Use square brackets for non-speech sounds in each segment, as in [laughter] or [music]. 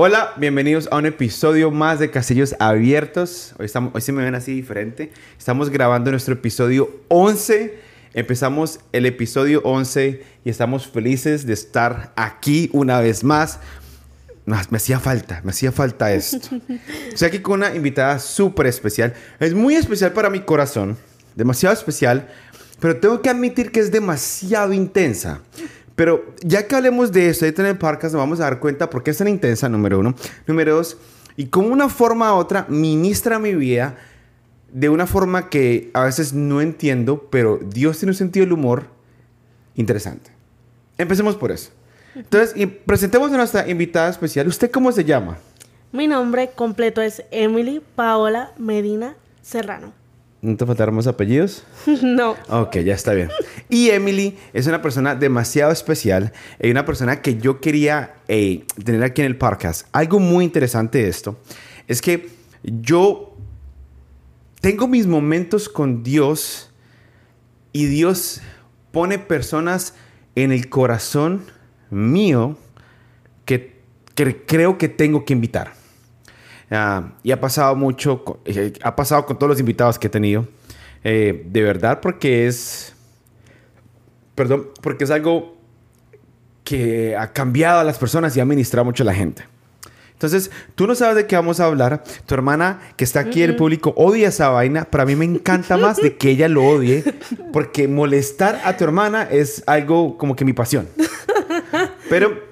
Hola, bienvenidos a un episodio más de Castillos Abiertos. Hoy, estamos, hoy se me ven así diferente. Estamos grabando nuestro episodio 11. Empezamos el episodio 11 y estamos felices de estar aquí una vez más. Me hacía falta, me hacía falta esto. [laughs] Estoy aquí con una invitada súper especial. Es muy especial para mi corazón, demasiado especial, pero tengo que admitir que es demasiado intensa. Pero ya que hablemos de esto, en el podcast nos vamos a dar cuenta por qué es tan intensa, número uno. Número dos, y como una forma u otra ministra mi vida de una forma que a veces no entiendo, pero Dios tiene un sentido del humor interesante. Empecemos por eso. Entonces, presentemos a nuestra invitada especial. ¿Usted cómo se llama? Mi nombre completo es Emily Paola Medina Serrano. ¿No te faltaron más apellidos? [laughs] no. Ok, ya está bien. Y Emily es una persona demasiado especial y una persona que yo quería eh, tener aquí en el podcast. Algo muy interesante de esto es que yo tengo mis momentos con Dios y Dios pone personas en el corazón mío que, que creo que tengo que invitar. Ah, y ha pasado mucho, eh, ha pasado con todos los invitados que he tenido. Eh, de verdad, porque es, perdón, porque es algo que ha cambiado a las personas y ha ministrado mucho a la gente. Entonces, tú no sabes de qué vamos a hablar. Tu hermana, que está aquí en el público, odia esa vaina. Para mí me encanta más de que ella lo odie, [laughs] porque molestar a tu hermana es algo como que mi pasión. Pero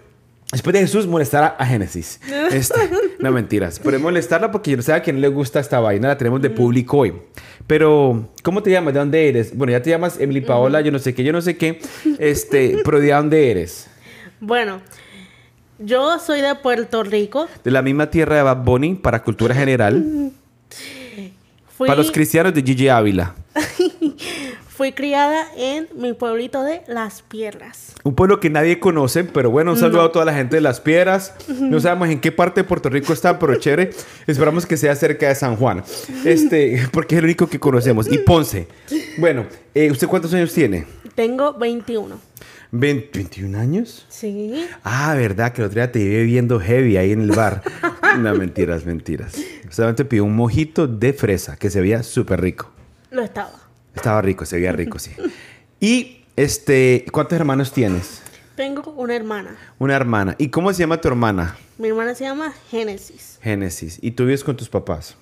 Después de Jesús, molestar a, Génesis. [laughs] Este, no mentiras. Pero molestarla porque yo no sé a quién le gusta esta vaina. La tenemos de público hoy. Pero, ¿cómo te llamas? ¿De dónde eres? Bueno, ya te llamas Emily Paola, yo no sé qué, yo no sé qué. Este, [laughs] pero ¿de dónde eres? Bueno, yo soy de Puerto Rico. De la misma tierra de Bad Bunny, para cultura general. [laughs] Para los cristianos de Gigi Ávila. [laughs] Fui criada en mi pueblito de Las Piedras. Un pueblo que nadie conoce, pero bueno, un saludo a toda la gente de Las Piedras. No sabemos en qué parte de Puerto Rico está, pero chévere. Esperamos que sea cerca de San Juan. Este, [laughs] porque es el único que conocemos. Y Ponce. Bueno, eh, ¿usted cuántos años tiene? Tengo 21. ¿21 años? Sí. Ah, verdad, que el otro día te iba viendo heavy ahí en el bar. [laughs] no, mentiras, mentiras. Solamente pidió un mojito de fresa que se veía súper rico. Lo estaba. Estaba rico, se veía rico, sí. Y, este, ¿cuántos hermanos tienes? Tengo una hermana. Una hermana. ¿Y cómo se llama tu hermana? Mi hermana se llama Génesis. Génesis. ¿Y tú vives con tus papás?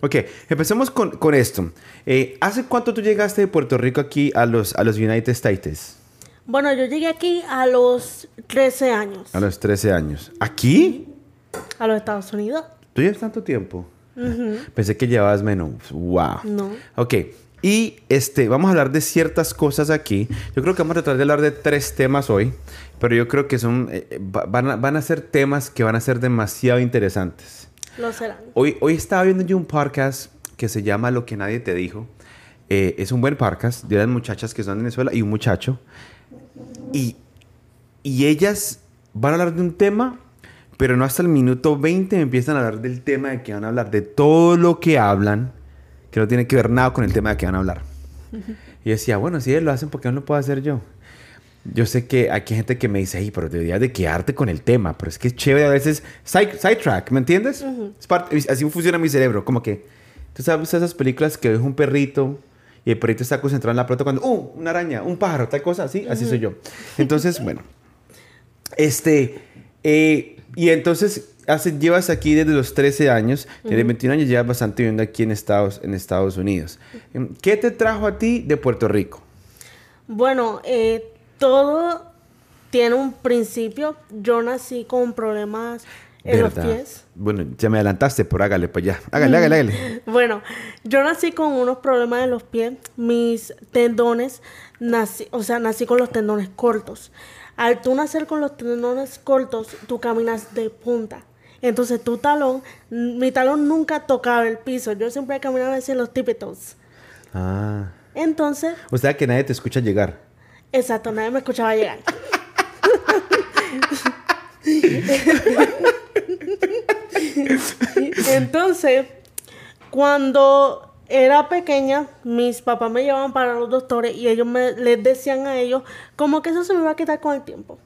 Ok, empecemos con, con esto. Eh, ¿Hace cuánto tú llegaste de Puerto Rico aquí a los, a los United States? Bueno, yo llegué aquí a los 13 años. A los 13 años. ¿Aquí? A los Estados Unidos. ¿Tú llevas tanto tiempo? Pensé que llevabas menos. Wow. No. Ok. Y este, vamos a hablar de ciertas cosas aquí. Yo creo que vamos a tratar de hablar de tres temas hoy, pero yo creo que son, eh, van, a, van, a, ser temas que van a ser demasiado interesantes. Lo serán. Hoy, hoy estaba viendo yo un podcast que se llama Lo que nadie te dijo. Eh, es un buen podcast de unas muchachas que son de Venezuela y un muchacho. Y, y ellas van a hablar de un tema, pero no hasta el minuto 20 empiezan a hablar del tema de que van a hablar, de todo lo que hablan que no tiene que ver nada con el tema de que van a hablar. Y decía, bueno, si ellos lo hacen, ¿por qué no lo puedo hacer yo? Yo sé que aquí hay gente que me dice, ay, pero deberías de quedarte con el tema, pero es que es chévere a veces sidetrack, ¿me entiendes? así funciona mi cerebro, como que tú sabes esas películas que ves un perrito y el perrito está concentrado en la pelota cuando, ¡uh! Una araña, un pájaro, tal cosa, así, así soy yo. Entonces, bueno, este, eh, y entonces hace, llevas aquí desde los 13 años, tienes 21 años, llevas bastante viviendo aquí en Estados, en Estados Unidos. Em, ¿Qué te trajo a ti de Puerto Rico? Bueno, eh, todo tiene un principio. Yo nací con problemas en los pies. Bueno, ya me adelantaste, pero hágale pues ya. Hágale, hágale, hágale. [laughs] bueno, yo nací con unos problemas en los pies. Mis tendones, nací, o sea, nací con los tendones cortos. Al tú nacer con los tendones cortos, tú caminas de punta. Entonces tu talón, mi talón nunca tocaba el piso. Yo siempre caminaba hacia los típitos. Ah. Entonces. O sea que nadie te escucha llegar. Exacto, nadie me escuchaba llegar. [laughs] Entonces, cuando era pequeña, mis papás me llevaban para los doctores y ellos me les decían a ellos como que eso se me iba a quitar con el tiempo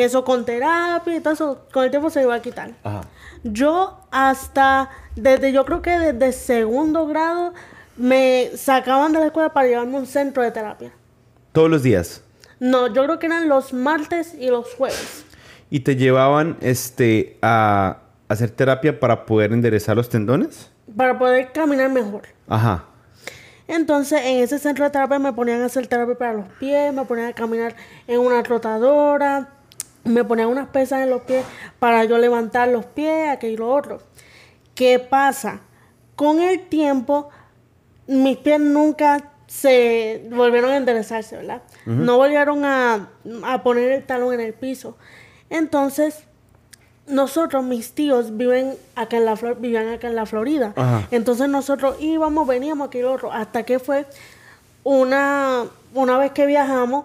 que eso con terapia y todo eso, con el tiempo se iba a quitar. Ajá. Yo hasta, desde yo creo que desde segundo grado, me sacaban de la escuela para llevarme a un centro de terapia. Todos los días. No, yo creo que eran los martes y los jueves. ¿Y te llevaban este, a hacer terapia para poder enderezar los tendones? Para poder caminar mejor. Ajá. Entonces, en ese centro de terapia me ponían a hacer terapia para los pies, me ponían a caminar en una trotadora, me ponían unas pesas en los pies para yo levantar los pies, aquello y lo otro. ¿Qué pasa? Con el tiempo, mis pies nunca se volvieron a enderezarse, ¿verdad? No volvieron a, a poner el talón en el piso. Entonces, nosotros, mis tíos, viven acá en la Flor- vivían acá en la Florida. Ajá. Entonces nosotros íbamos, veníamos aquí y lo otro, hasta que fue una, una vez que viajamos,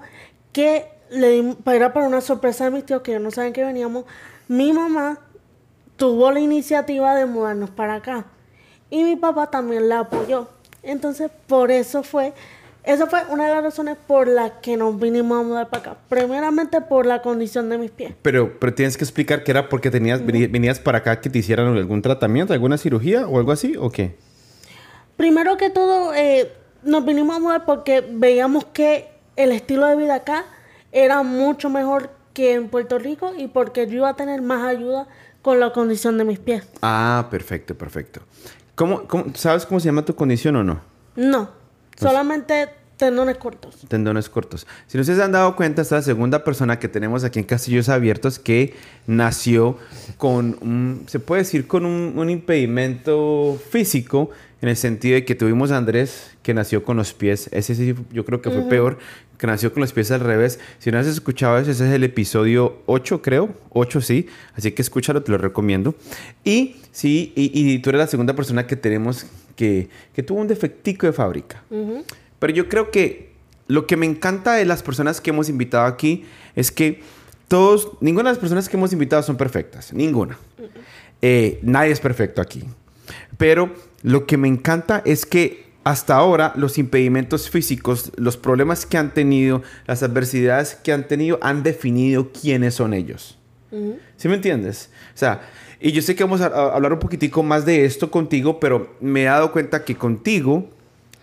que le era para una sorpresa de mis tíos, que ellos no saben que veníamos, mi mamá tuvo la iniciativa de mudarnos para acá. Y mi papá también la apoyó. Entonces, por eso fue, esa fue una de las razones por las que nos vinimos a mudar para acá. Primeramente por la condición de mis pies. Pero, pero tienes que explicar que era porque tenías, venías para acá que te hicieran algún tratamiento, alguna cirugía o algo así, ¿o qué? Primero que todo, eh, nos vinimos a mudar porque veíamos que el estilo de vida acá era mucho mejor que en Puerto Rico y porque yo iba a tener más ayuda con la condición de mis pies. Ah, perfecto, perfecto. ¿Cómo, cómo- sabes cómo se llama tu condición o no? No, Pues solamente tendones cortos. Tendones cortos. Si no se han dado cuenta, esta es la segunda persona que tenemos aquí en Castillos Abiertos que nació con un, se puede decir, con un, un impedimento físico, en el sentido de que tuvimos a Andrés que nació con los pies, ese sí yo creo que fue peor, que nació con los pies al revés. Si no has escuchado ese, ese es el episodio 8, creo, 8 sí, así que escúchalo, te lo recomiendo. Y sí, y, y tú eres la segunda persona que tenemos que, que tuvo un defectico de fábrica. Pero yo creo que lo que me encanta de las personas que hemos invitado aquí es que todos, ninguna de las personas que hemos invitado son perfectas, ninguna. Eh, nadie es perfecto aquí. Pero lo que me encanta es que hasta ahora los impedimentos físicos, los problemas que han tenido, las adversidades que han tenido, han definido quiénes son ellos. ¿Sí me entiendes? O sea, y yo sé que vamos a, a hablar un poquitico más de esto contigo, pero me he dado cuenta que contigo,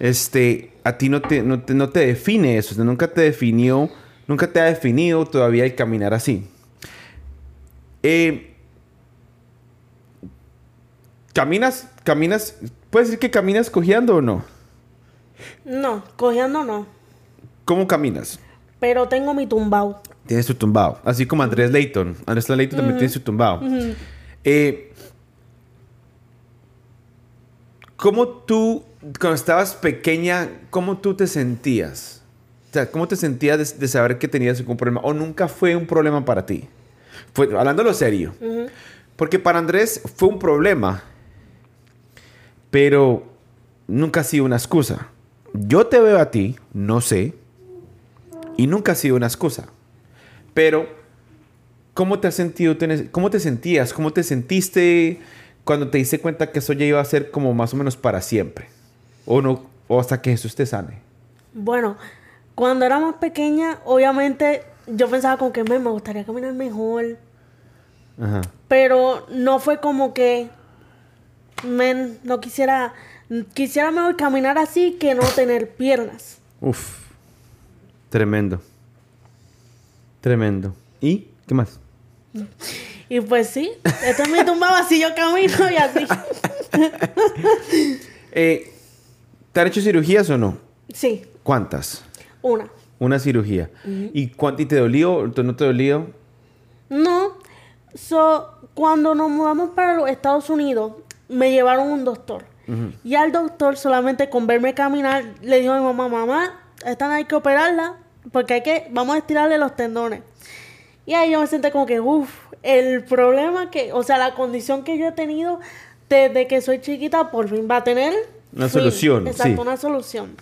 este, a ti no te, no te, no te define eso, o sea, nunca te definió, nunca te ha definido todavía el caminar así. Eh, caminas, caminas, ¿puedes decir que caminas cojeando o no? No, cogiendo no. ¿Cómo caminas? Pero tengo mi tumbao. Tienes tu tumbado. Así como Andrés Layton. Andrés Layton también tiene su tumbado. Eh, ¿Cómo tú, cuando estabas pequeña, cómo tú te sentías? O sea, ¿cómo te sentías de, de saber que tenías algún problema? ¿O nunca fue un problema para ti? Fue, hablándolo serio. Porque para Andrés fue un problema, pero nunca ha sido una excusa. Yo te veo a ti, no sé, y nunca ha sido una excusa. Pero, ¿cómo te has sentido? ¿Cómo te sentías? ¿Cómo te sentiste cuando te diste cuenta que eso ya iba a ser como más o menos para siempre? ¿O no? ¿O hasta que Jesús te sane? Bueno, cuando era más pequeña, obviamente yo pensaba como que "Me, me gustaría caminar mejor. Ajá. Pero no fue como que men, no quisiera quisiera mejor caminar así que no tener piernas. Uf. Tremendo. Tremendo. ¿Y qué más? Y pues sí, esto es mi tumbaba así yo camino y así. [laughs] Eh, ¿Te han hecho cirugías o no? Sí, ¿Cuántas? una. Una cirugía. ¿Y, cuánto, ¿Y te dolió o no te dolió? No, so, cuando nos mudamos para los Estados Unidos, me llevaron un doctor. Y al doctor, solamente con verme caminar, le dijo a mi mamá, mamá, esta no hay que operarla, porque hay que, vamos a estirarle los tendones. Y ahí yo me senté como que, uff, el problema que, o sea, la condición que yo he tenido desde que soy chiquita, por fin va a tener... Una fin. solución, Exacto, sí. una solución.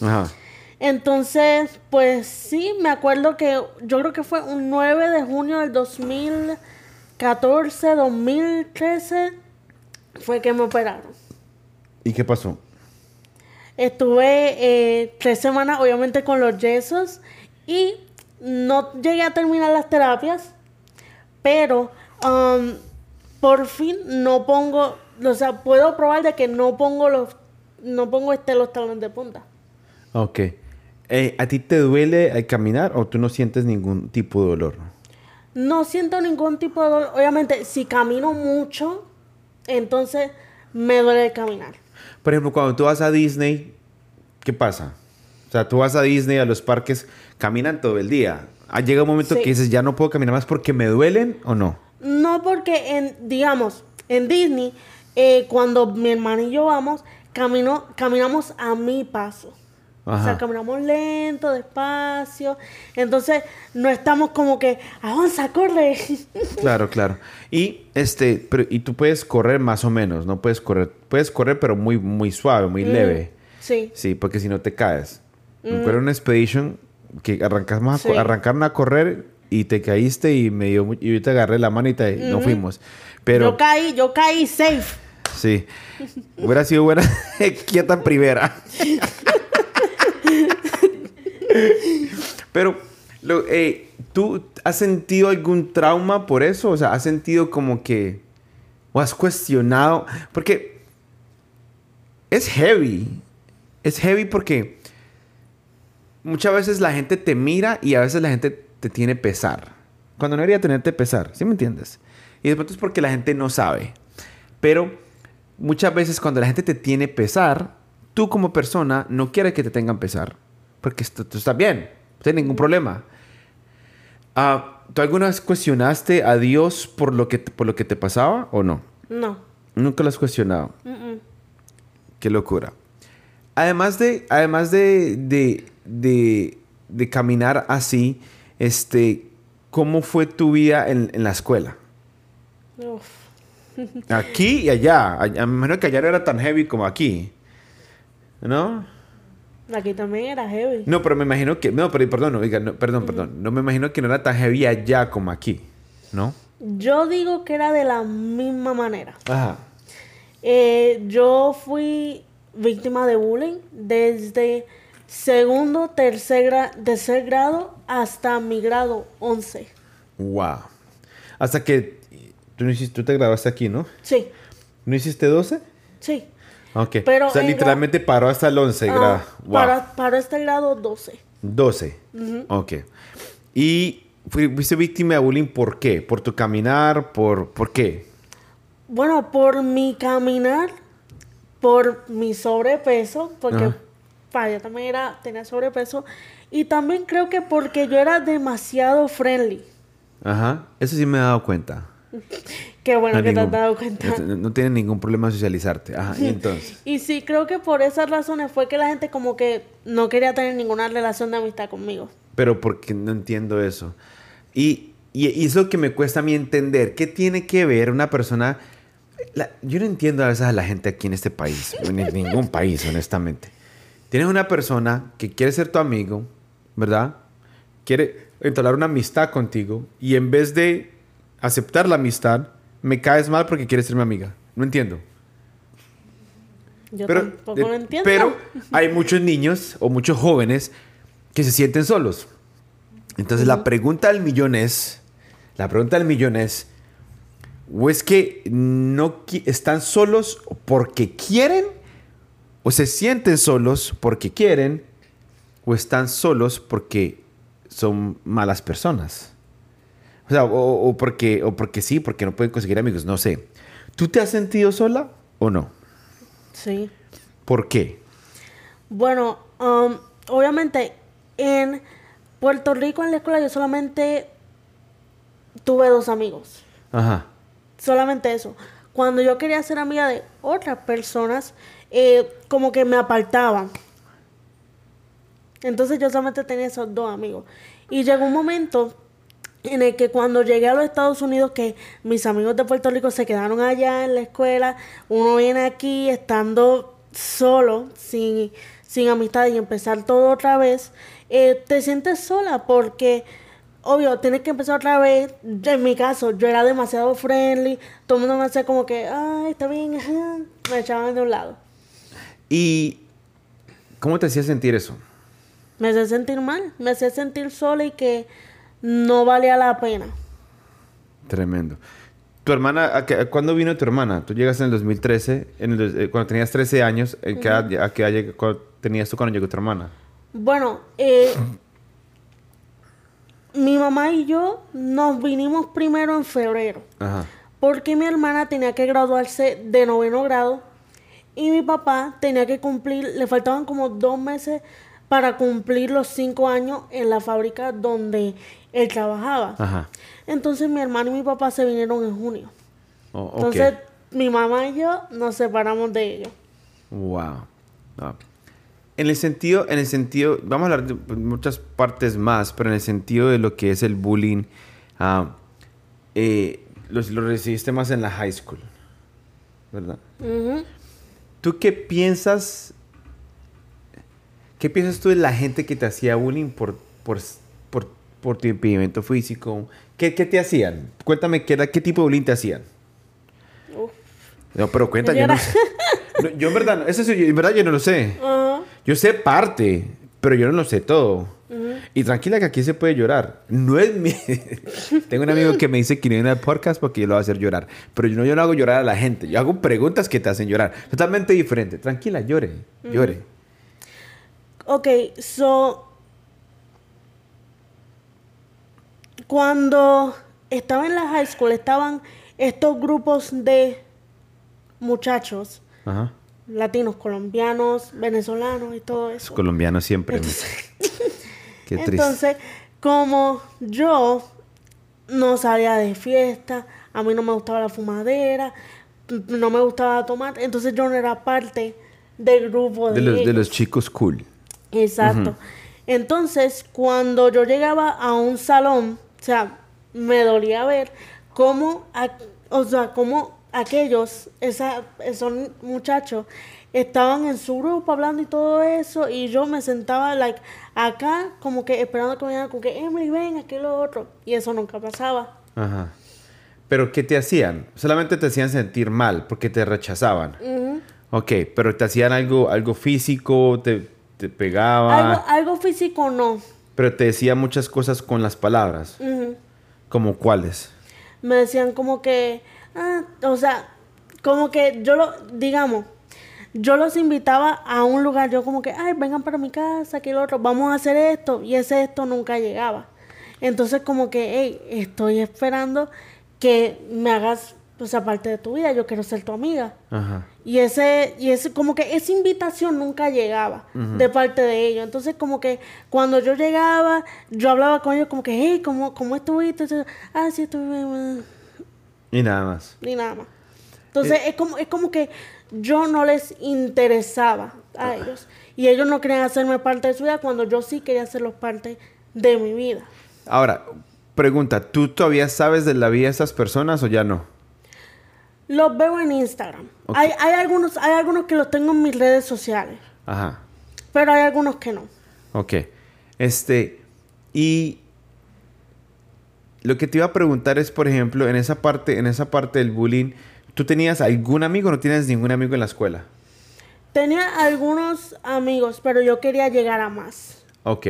Ajá. Entonces, pues sí, me acuerdo que yo creo que fue un 9 de junio del 2014, 2013, fue que me operaron. ¿Y qué pasó? Estuve eh, tres semanas, obviamente, con los yesos y no llegué a terminar las terapias pero um, por fin no pongo, o sea, puedo probar de que no pongo los, no pongo este los talones de punta. Ok. Eh, ¿A ti te duele al caminar o tú no sientes ningún tipo de dolor? No siento ningún tipo de dolor. Obviamente, si camino mucho, entonces me duele el caminar. Por ejemplo, cuando tú vas a Disney, ¿qué pasa? O sea, tú vas a Disney, a los parques, caminan todo el día. Ah, Llega un momento Sí. que dices, ya no puedo caminar más porque me duelen o no. No porque, en, digamos, en Disney, eh, cuando mi hermano y yo vamos, camino, caminamos a mi paso. O sea, Ajá. caminamos lento, despacio. Entonces, no estamos como que, avanza, corre. [laughs] Claro, claro. Y este, pero y tú puedes correr más o menos, no puedes correr, puedes correr pero muy muy suave, muy leve. sí. Sí, porque si no te caes. Me acuerdo en una expedition que arrancamos a, Sí. arrancaron a correr y te caíste y me dio y yo te agarré la mano y te, no fuimos. Pero Yo caí, yo caí safe. Sí. Hubiera sido buena [laughs] quieta primera. Pero eh, ¿tú has sentido algún trauma por eso? O sea, ¿has sentido como que o has cuestionado? Porque es heavy. Es heavy porque muchas veces la gente te mira y a veces la gente te tiene pesar. Cuando no debería tenerte pesar, ¿sí me entiendes? Y de pronto es porque la gente no sabe. Pero muchas veces cuando la gente te tiene pesar, tú como persona no quieres que te tengan pesar. Porque esto- tú estás bien, no tienes ningún problema. Ah, ¿Tú alguna vez cuestionaste a Dios por lo, que, por lo que te pasaba o no? No. Nunca lo has cuestionado. Qué locura. Además de, además de, de, de, de caminar así, este, ¿cómo fue tu vida en, en la escuela? Uf. Aquí y allá. Allá- Me imagino que allá no era tan heavy como aquí. ¿No? Aquí también era heavy. No, pero me imagino que... No, pero perdón, oiga, no, perdón, perdón. No me imagino que no era tan heavy allá como aquí. ¿No? Yo digo que era de la misma manera. Ajá. Eh, yo fui víctima de bullying desde segundo, tercer, gra- tercer grado hasta mi grado 11. Wow. Hasta que... Tú, no hiciste, tú te graduaste aquí, ¿no? Sí, ¿No hiciste 12? sí. Ok. Pero o sea, en literalmente paró hasta el 11 Ah, grado. Wow. para, para este grado 12. 12. Ok. ¿Y fui- fuiste víctima de bullying por qué? ¿Por tu caminar? ¿Por, por qué? Bueno, por mi caminar, por mi sobrepeso, porque Ajá. pa, yo también era, tenía sobrepeso, y también creo que porque yo era demasiado friendly. Ajá. Eso sí me he dado cuenta. [laughs] Qué bueno No que te has ningún- dado cuenta. No, no tiene ningún problema socializarte. Ajá. Y [laughs] entonces. Y sí, creo que por esas razones fue que la gente como que no quería tener ninguna relación de amistad conmigo. Pero porque no entiendo eso. Y, y, y es lo que me cuesta a mí entender. ¿Qué tiene que ver una persona? la- yo no entiendo a veces a la gente aquí en este país, [laughs] en ningún país, honestamente. Tienes una persona que quiere ser tu amigo, ¿verdad? Quiere entablar una amistad contigo y en vez de aceptar la amistad, me caes mal porque quieres ser mi amiga. No entiendo. Yo Pero, tampoco lo entiendo. pero [laughs] hay muchos niños o muchos jóvenes que se sienten solos. Entonces la pregunta del millón es, la pregunta del millón es, o es que no están solos porque quieren, o se sienten solos porque quieren, o están solos porque son malas personas. O sea, o, o porque, o porque sí, porque no pueden conseguir amigos, no sé. ¿Tú te has sentido sola o no? Sí. ¿Por qué? Bueno, um, obviamente en Puerto Rico en la escuela yo solamente tuve dos amigos. Ajá. Solamente eso. Cuando yo quería ser amiga de otras personas, eh, como que me apartaban. Entonces yo solamente tenía esos dos amigos. Y llegó un momento en el que cuando llegué a los Estados Unidos, que mis amigos de Puerto Rico se quedaron allá en la escuela, uno viene aquí estando solo, sin, sin amistad y empezar todo otra vez, eh, te sientes sola porque, obvio, tienes que empezar otra vez. En mi caso, yo era demasiado friendly, todo el mundo me hacía como que, ay, está bien, ajá", me echaban de un lado. ¿Y cómo te hacía sentir eso? Me hacía sentir mal, me hacía sentir sola y que no valía la pena. Tremendo. ¿Tu hermana, cuándo vino tu hermana? Tú llegaste en el 2013, en el dos- eh, cuando tenías 13 años. ¿en qué ¿A qué edad tenías tú cuando llegó tu hermana? Bueno, eh, mi mamá y yo nos vinimos primero en febrero. Ajá. Porque mi hermana tenía que graduarse de noveno grado y mi papá tenía que cumplir, le faltaban como dos meses para cumplir los cinco años en la fábrica donde él trabajaba. Ajá. Entonces mi hermano y mi papá se vinieron en junio. Oh. Entonces mi mamá y yo nos separamos de ellos. Wow. En el sentido, en el sentido, vamos a hablar de muchas partes más, pero en el sentido de lo que es el bullying, ah, eh, lo, lo recibiste más en la high school, ¿verdad? Ujú. ¿Tú qué piensas? ¿Qué piensas tú de la gente que te hacía bullying por, por, por, tu impedimento físico? ¿Qué, qué te hacían? Cuéntame qué, era- qué tipo de bullying te hacían. Uf. No, pero cuenta, Yo yo no sé. No, yo en verdad, eso sí, en verdad yo no lo sé. Ajá. Yo sé parte, pero yo no lo sé todo. Y tranquila que aquí se puede llorar. No es mi... [laughs] Tengo un amigo que me dice que no viene al podcast porque yo lo voy a hacer llorar. Pero yo no, yo no hago llorar a la gente. Yo hago preguntas que te hacen llorar. Totalmente diferente. Tranquila, llore. Llore. Ok, so. Cuando estaba en la high school, estaban estos grupos de muchachos Ajá. latinos, colombianos, venezolanos y todo Es eso. colombiano siempre. [laughs] Qué triste. Entonces, como yo no salía de fiesta, a mí no me gustaba la fumadera, no me gustaba tomar, entonces yo no era parte del grupo de, de, los, de los chicos cool. Exacto. Entonces, cuando yo llegaba a un salón, o sea, me dolía ver cómo, o sea, cómo aquellos, esa, esos muchachos, estaban en su grupo hablando y todo eso, y yo me sentaba, like, acá, como que esperando que me dijeran, como que, Emily, ven, aquí lo otro, y eso nunca pasaba. Ajá. Pero ¿qué te hacían? Solamente te hacían sentir mal porque te rechazaban. Ujú. Ok, pero te hacían algo, algo físico, te, te pegaban. algo, algo físico no. Pero te decía muchas cosas con las palabras. ¿Como cuáles? me decían como que, ah, o sea, como que yo lo, digamos, yo los invitaba a un lugar, yo como que, ay, vengan para mi casa, que lo otro, vamos a hacer esto, y ese esto nunca llegaba. Entonces como que, hey, estoy esperando que me hagas, o sea, parte de tu vida, yo quiero ser tu amiga. Ajá. Y ese, y ese, como que esa invitación nunca llegaba de parte de ellos. Entonces, como que cuando yo llegaba, yo hablaba con ellos como que, hey, ¿cómo, cómo estuviste? Entonces, ah, sí, estuve bien", Y nada más. ni nada más. Entonces, es como, es como que yo no les interesaba a ellos. Y ellos no querían hacerme parte de su vida cuando yo sí quería hacerlos parte de mi vida. Ahora, pregunta, ¿tú todavía sabes de la vida de esas personas o ya no? Los veo en Instagram. Hay, hay, algunos, hay algunos que los tengo en mis redes sociales, Ajá. pero hay algunos que no. Ok. Este, y lo que te iba a preguntar es, por ejemplo, en esa parte, en esa parte del bullying, ¿tú tenías algún amigo o no tienes ningún amigo en la escuela? Tenía algunos amigos, pero yo quería llegar a más. Ok.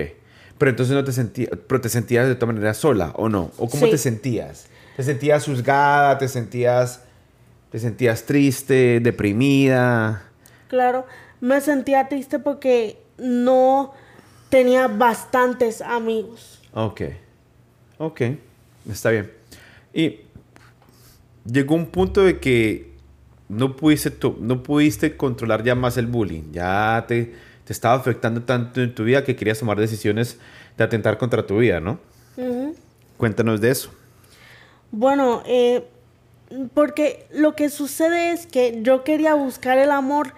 Pero entonces no te sentías, pero te sentías de todas maneras sola, ¿o no? ¿O cómo Sí. te sentías? ¿Te sentías juzgada? ¿Te sentías, te sentías triste, deprimida? Claro, me sentía triste porque no tenía bastantes amigos. Ok. Ok. Está bien. Y llegó un punto de que no pudiste, no pudiste controlar ya más el bullying. Ya te, te estaba afectando tanto en tu vida que querías tomar decisiones de atentar contra tu vida, ¿no? Cuéntanos de eso. Bueno, eh, porque lo que sucede es que yo quería buscar el amor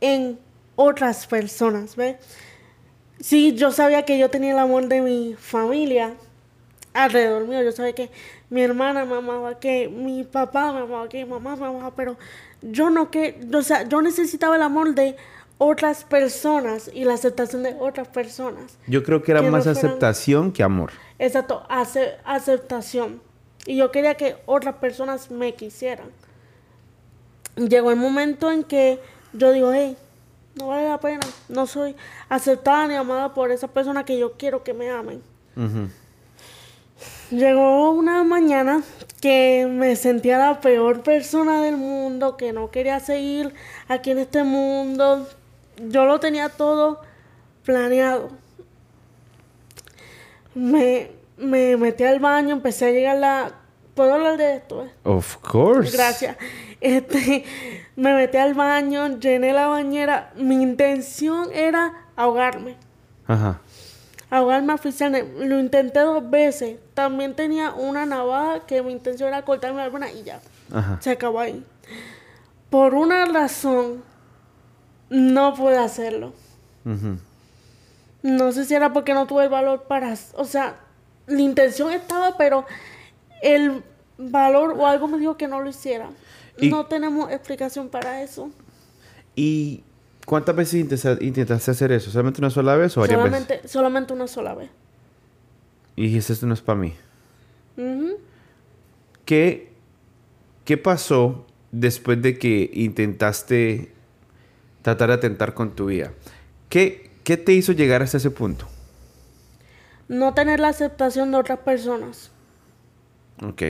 en otras personas, ¿ves? Sí, yo sabía que yo tenía el amor de mi familia alrededor mío. Yo sabía que mi hermana me amaba, que mi papá me amaba, que mi mamá me amaba, pero yo no que, o sea, yo necesitaba el amor de otras personas y la aceptación de otras personas. Yo creo que era Que no más fueran- aceptación que amor. Exacto, ace- aceptación. Y yo quería que otras personas me quisieran. Llegó el momento en que yo digo, hey, no vale la pena. No soy aceptada ni amada por esa persona que yo quiero que me amen. Llegó una mañana que me sentía la peor persona del mundo, que no quería seguir aquí en este mundo. Yo lo tenía todo planeado. Me, me metí al baño, empecé a llegar la... ¿Puedo hablar de esto? eh? Of course. Gracias. Este, me metí al baño, llené la bañera. Mi intención era ahogarme. Ajá. Ahogarme oficialmente. Lo intenté dos veces. También tenía una navaja que mi intención era cortarme la alguna y ya. Ajá. Se acabó ahí. Por una razón, no pude hacerlo. Ujú. No sé si era porque no tuve el valor para... O sea, la intención estaba, pero el valor o algo me dijo que no lo hiciera. Y- No tenemos explicación para eso. ¿Y cuántas veces intenta- intentaste hacer eso? ¿Solamente una sola vez o varias veces? Solamente, solamente una sola vez. Y dijiste, esto no es para mí. ¿Qué, ¿Qué pasó después de que intentaste tratar de atentar con tu vida? ¿Qué, ¿Qué te hizo llegar hasta ese punto? No tener la aceptación de otras personas. Ok.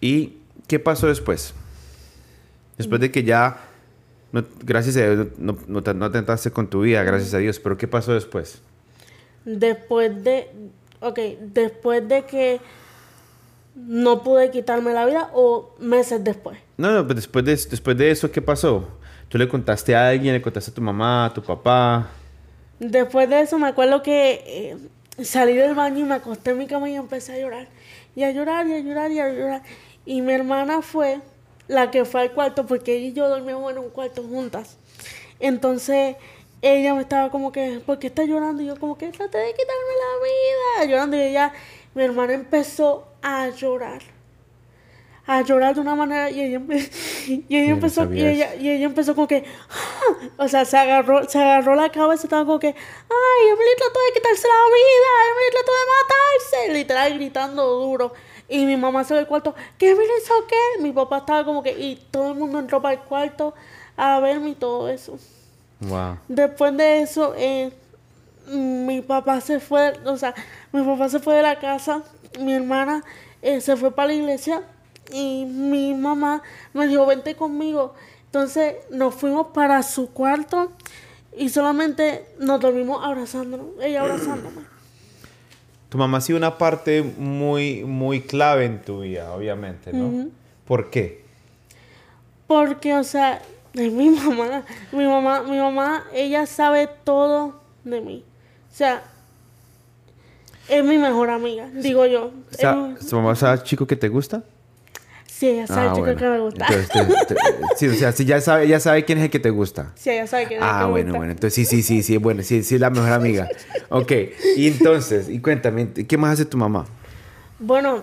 ¿Y qué pasó después? Después de que ya, no- gracias a Dios, no, no, no te- no atentaste con tu vida, gracias a Dios, pero ¿qué pasó después? Después de... Ok, después de que no pude quitarme la vida o meses después. No, no, pero después de, después de eso, ¿qué pasó? ¿Tú le contaste a alguien, le contaste a tu mamá, a tu papá? Después de eso me acuerdo que eh, salí del baño y me acosté en mi cama y empecé a llorar. Y a llorar y a llorar y a llorar. Y mi hermana fue la que fue al cuarto porque ella y yo dormíamos en un cuarto juntas. Entonces ella me estaba como que, ¿por qué estás llorando? Y yo como que traté de quitarme la vida. Llorando y ella, mi hermana empezó a llorar. A llorar de una manera y ella, y ella no empezó y ella, y ella empezó como que ¡ah! o sea se agarró se agarró la cabeza y estaba como que ay Emily trató de quitarse la vida Emily trató de matarse literal gritando duro y mi mamá se ve al cuarto ¿qué Emily hizo qué? mi papá estaba como que y todo el mundo entró para el cuarto a verme y todo eso Wow. después de eso eh, mi papá se fue o sea mi papá se fue de la casa mi hermana eh, se fue para la iglesia y mi mamá me dijo vente conmigo entonces nos fuimos para su cuarto y solamente nos dormimos abrazándonos ella abrazándome Tu mamá ha sido una parte muy, muy clave en tu vida, obviamente, ¿no? ¿Por qué? porque o sea es mi [laughs] mamá mi mamá mi mamá ella sabe todo de mí o sea es mi mejor amiga digo yo mi- ¿Tu mamá sabe chico que te gusta? Sí, ella sabe Ah, chico bueno. que me gusta. Entonces, te- te- sí, o sea, sí, ya sabe, ya sabe quién es el que te gusta. Sí, ella sabe que es el que Ah, bueno, gusta. bueno. Entonces, sí, sí, sí, sí, bueno, sí, sí, es la mejor amiga. Ok, y entonces, y cuéntame, ¿qué más hace tu mamá? Bueno,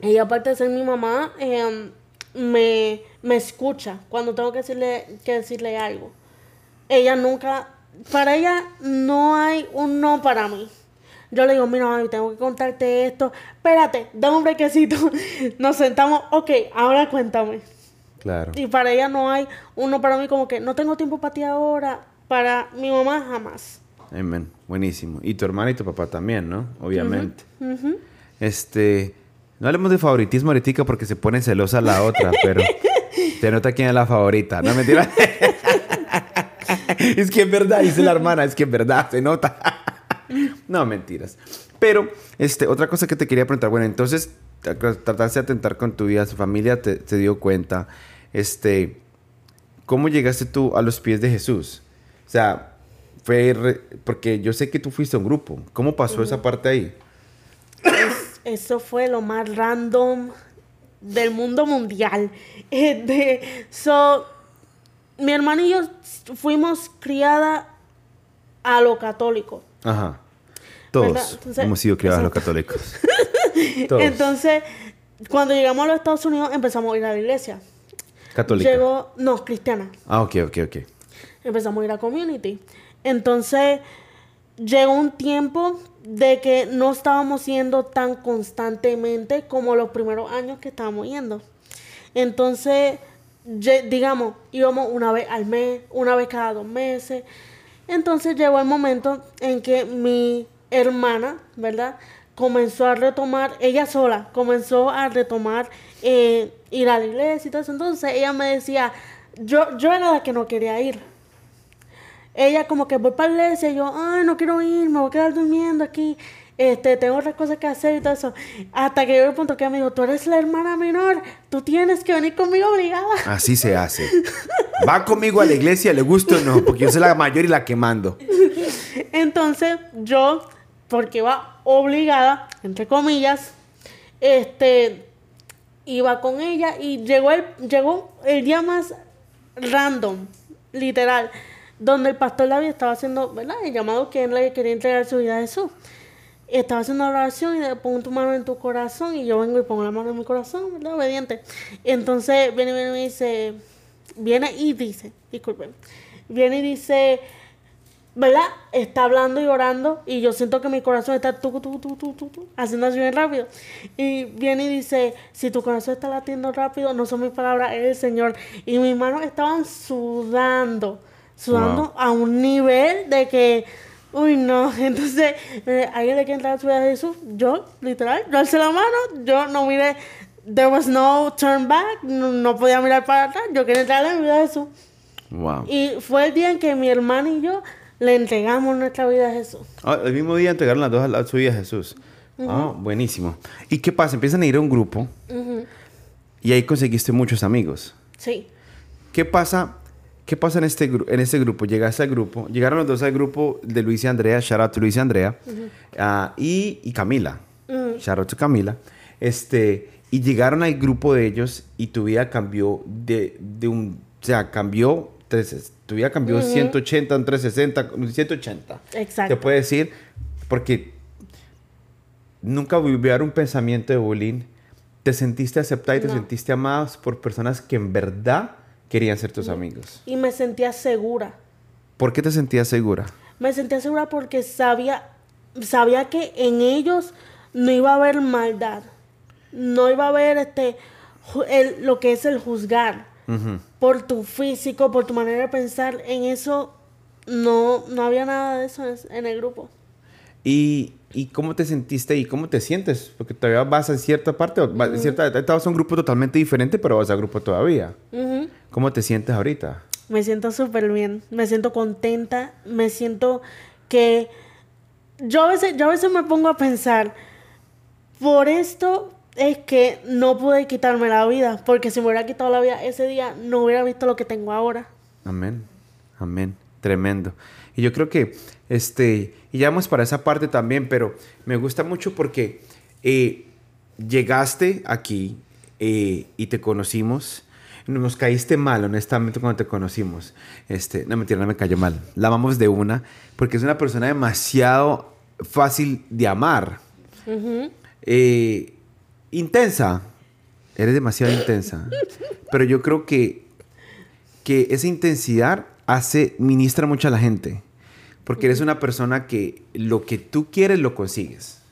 ella aparte de ser mi mamá, eh, me, me escucha cuando tengo que decirle, que decirle algo. Ella nunca, para ella no hay un no para mí. Yo le digo, mira, mami, tengo que contarte esto. Espérate, dame un brequecito. [laughs] Nos sentamos, ok, ahora cuéntame. Claro. Y para ella no hay uno para mí como que no tengo tiempo para ti ahora. Para mi mamá jamás. Amén. Buenísimo. Y tu hermana y tu papá también, ¿no? Obviamente. Este. No hablemos de favoritismo ahorita porque se pone celosa la otra, [laughs] pero te nota quién es la favorita. No [laughs] mentira. es que es verdad, dice la hermana, es que es verdad, se nota. No, mentiras. Pero, este, otra cosa que te quería preguntar, bueno, entonces tra- trataste de atentar con tu vida, su familia te, te dio cuenta. Este, ¿cómo llegaste tú a los pies de Jesús? O sea, fue re- porque yo sé que tú fuiste a un grupo. ¿Cómo pasó esa parte ahí? Eso fue lo más random del mundo mundial. [laughs] Este, so, mi hermano y yo fuimos criada a lo católico. Ajá. Todos Entonces- hemos sido criados los católicos. [laughs] Todos. Entonces, cuando llegamos a los Estados Unidos empezamos a ir a la iglesia. Católica. Llegó, no, cristiana. Ah, ok, ok, ok. empezamos a ir a community. Entonces, llegó un tiempo de que no estábamos yendo tan constantemente como los primeros años que estábamos yendo. Entonces, digamos, íbamos una vez al mes, una vez cada dos meses. Entonces llegó el momento en que mi hermana, ¿verdad? comenzó a retomar, ella sola, comenzó a retomar eh, ir a la iglesia y todo eso. Entonces ella me decía, yo, yo era la que no quería ir. Ella como que voy para la iglesia y yo, ay, no quiero ir, me voy a quedar durmiendo aquí. Este, tengo otras cosas que hacer y todo eso. Hasta que llegó el punto que ella me dijo, tú eres la hermana menor, tú tienes que venir conmigo obligada. Así se hace. Va conmigo a la iglesia, le gusta o no, porque yo soy la mayor y la que mando. [laughs] Entonces yo, porque iba obligada, entre comillas, este, iba con ella y llegó el, llegó el día más random, literal, donde el pastor David estaba haciendo, ¿verdad? El llamado que él le quería entregar su vida a Jesús. Estaba haciendo una oración y le pongo tu mano en tu corazón y yo vengo y pongo la mano en mi corazón, ¿verdad? Obediente. Entonces viene, viene y dice, viene y dice, disculpen, viene y dice, ¿verdad? Está hablando y orando y yo siento que mi corazón está tu, tu, tu, tu, tu, tu, haciendo así bien rápido. Y viene y dice, si tu corazón está latiendo rápido, no son mis palabras, es el Señor. Y mis manos estaban sudando, sudando Wow. a un nivel de que, uy, no. [laughs] Entonces, eh, alguien le quiere entrar a su vida a Jesús, yo, literal, yo alcé la mano, yo no miré, there was no turn back, no, no podía mirar para atrás, yo quería entrar en la vida de Jesús. Wow. Y fue el día en que mi hermana y yo le entregamos nuestra vida a Jesús. Ah, el mismo día entregaron las dos a su vida a Jesús. Ah, buenísimo. ¿Y qué pasa? Empiezan a ir a un grupo y ahí conseguiste muchos amigos. Sí. ¿Qué pasa? ¿Qué pasa en este, en este grupo? Llegaste al grupo, llegaron los dos al grupo de Luis y Andrea, shout out to Luis y Andrea, ah, y, y Camila, shout out to Camila, este, y llegaron al grupo de ellos y tu vida cambió de, de un, o sea, cambió, tres- tu vida cambió 180, un 360, un 180. Exacto. Te puede decir, porque nunca viviera un pensamiento de bullying, te sentiste aceptada y te sentiste amada por personas que en verdad querían ser tus amigos. Y me sentía segura. ¿Por qué te sentías segura? Me sentía segura porque sabía, sabía que en ellos no iba a haber maldad. No iba a haber este, el- lo que es el juzgar Por tu físico, por tu manera de pensar. En eso no, no había nada de eso en, el grupo. ¿Y, ¿Y cómo te sentiste y cómo te sientes? Porque todavía vas a cierta parte, vas a cierta, estabas en un grupo totalmente diferente, pero vas a grupo todavía. ¿Cómo te sientes ahorita? Me siento súper bien, me siento contenta, me siento que yo a veces, yo a veces me pongo a pensar, por esto es que no pude quitarme la vida, porque si me hubiera quitado la vida ese día no hubiera visto lo que tengo ahora. Amén. Amén. Tremendo. Y yo creo que, este, y ya vamos para esa parte también, pero me gusta mucho porque eh, llegaste aquí eh, y te conocimos. Nos caíste mal, honestamente, cuando te conocimos. Este, no, mentira, no me cayó mal. La amamos de una, porque es una persona demasiado fácil de amar. Eh, intensa. Eres demasiado intensa. Pero yo creo que que esa intensidad hace, ministra mucho a la gente. Porque eres una persona que lo que tú quieres lo consigues.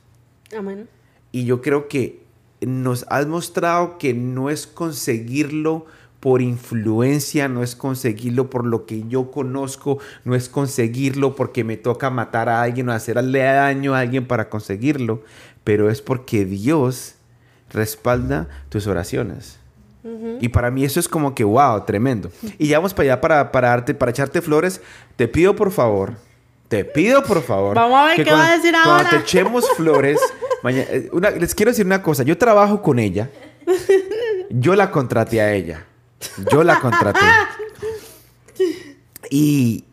Amén. Y yo creo que nos has mostrado que no es conseguirlo por influencia, no es conseguirlo por lo que yo conozco, no es conseguirlo porque me toca matar a alguien o hacerle daño a alguien para conseguirlo, pero es porque Dios respalda tus oraciones. Y para mí eso es como que, wow, tremendo. Y ya vamos para allá para, para, darte, para echarte flores. Te pido por favor, te pido por favor. Vamos a ver que qué va a cuando- decir Cuando ahora. te echemos flores, [laughs] maña- eh, una- les quiero decir una cosa. Yo trabajo con ella. Yo la contraté a ella. Yo la contraté. [laughs] Y,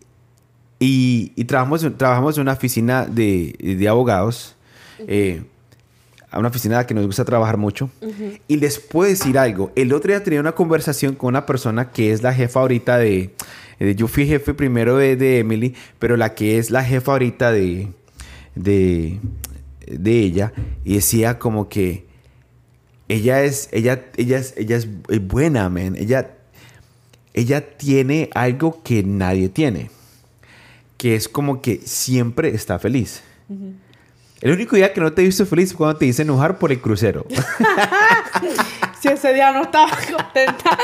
y, y trabajamos, trabajamos en una oficina de, de abogados. eh, a una oficina que nos gusta trabajar mucho. Y les puedo decir algo. El otro día tenía una conversación con una persona que es la jefa ahorita de... de- yo fui jefe primero de, de Emily, pero la que es la jefa ahorita de, de, de ella. Y decía como que ella es, ella, ella es, ella es buena, man. Ella, ella tiene algo que nadie tiene. Que es como que siempre está feliz. El único día que no te he visto feliz fue cuando te hice enojar por el crucero. [laughs] Si ese día no estaba contenta.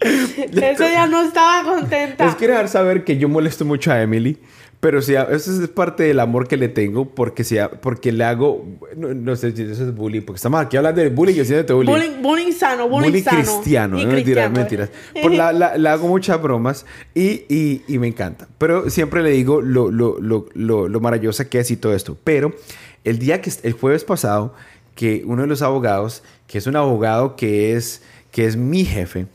[laughs] ese día no estaba contenta. Les quiero dejar saber que yo molesto mucho a Emily Pero sí, eso es parte del amor que le tengo porque, sea, porque le hago, no, no sé si eso es bullying, porque estamos aquí hablando de bullying y yo siento bullying. Bullying, bullying sano, bullying, Bullying sano. cristiano, Y no mentiras, cristiano. mentiras. Por la, la- le hago muchas bromas y, y- y me encanta. Pero siempre le digo lo, lo, lo, lo, lo maravillosa que es y todo esto. Pero el día que, el jueves pasado, que uno de los abogados, que es un abogado que es, que es mi jefe,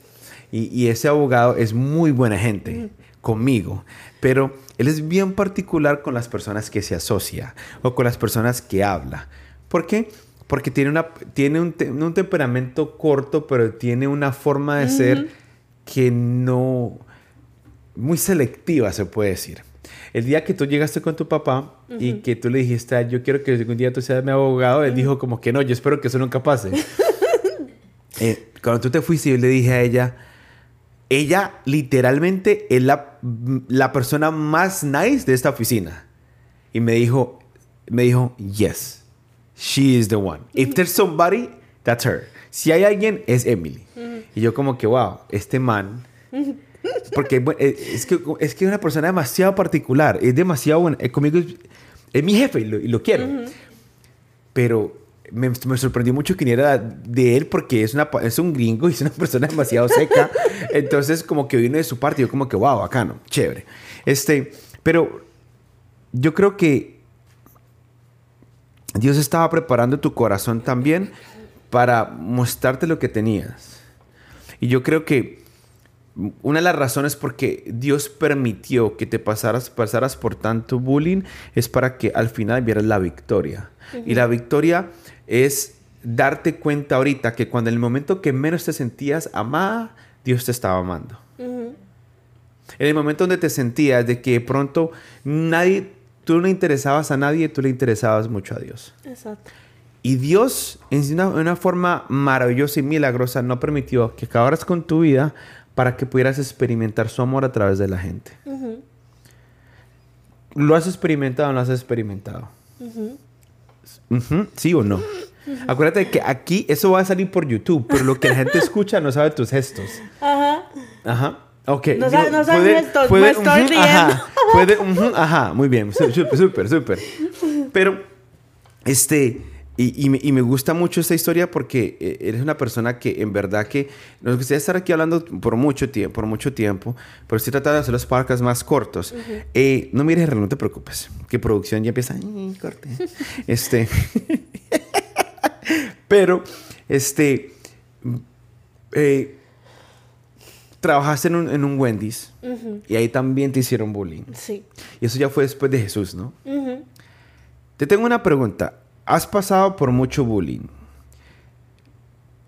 y, y ese abogado es muy buena gente conmigo, pero él es bien particular con las personas que se asocia o con las personas que habla. ¿Por qué? Porque tiene, una, tiene un, te- un temperamento corto, pero tiene una forma de ser que no... muy selectiva, se puede decir. El día que tú llegaste con tu papá y que tú le dijiste, "Ah, yo quiero que algún día tú seas mi abogado, él dijo como que no, yo espero que eso nunca pase. [laughs] Eh, cuando tú te fuiste, yo le dije a ella, ella literalmente es la, la persona más nice de esta oficina. Y me dijo, me dijo, yes, she is the one. If there's somebody, that's her. Si hay alguien, es Emily. Y yo como que, wow, este man... [laughs] Porque bueno, eh, es que es que es una persona demasiado particular, es demasiado buena. Eh, Conmigo es, es mi jefe y lo, y lo quiero. Pero me, me sorprendió mucho que era de él porque es, una, es un gringo y es una [laughs] persona demasiado seca. Entonces, como que vino de su parte, yo como que, wow, bacano, chévere. Este, pero yo creo que Dios estaba preparando tu corazón también para mostrarte lo que tenías. Y yo creo que una de las razones por que Dios permitió que te pasaras, pasaras por tanto bullying es para que al final vieras la victoria. Y la victoria es darte cuenta ahorita que cuando en el momento que menos te sentías amada, Dios te estaba amando. En el momento donde te sentías de que pronto nadie, tú no interesabas a nadie, tú le interesabas mucho a Dios. Exacto. Y Dios, en una, una forma maravillosa y milagrosa, no permitió que acabaras con tu vida para que pudieras experimentar su amor a través de la gente. ¿Lo has experimentado o no lo has experimentado? ¿Sí o no? Acuérdate que aquí eso va a salir por YouTube, pero lo que la gente escucha no sabe tus gestos. Ajá. Ajá. Ok. No sabe gestos, me estoy ujú, Ajá. riendo. Puede, ajá. Muy bien. Sú- Súper, súper, súper. Pero, este, y, y me, y me gusta mucho esta historia porque eh, eres una persona que en verdad que nos gustaría estar aquí hablando por mucho tiempo, por mucho tiempo, pero estoy tratando de hacer los podcasts más cortos. Eh, no mires no te preocupes, que producción ya empieza, "Mm, corte. este, [laughs] pero, este, eh, trabajaste en un, en un Wendy's y ahí también te hicieron bullying. Sí. Y eso ya fue después de Jesús, ¿no? Te tengo una pregunta. Has pasado por mucho bullying.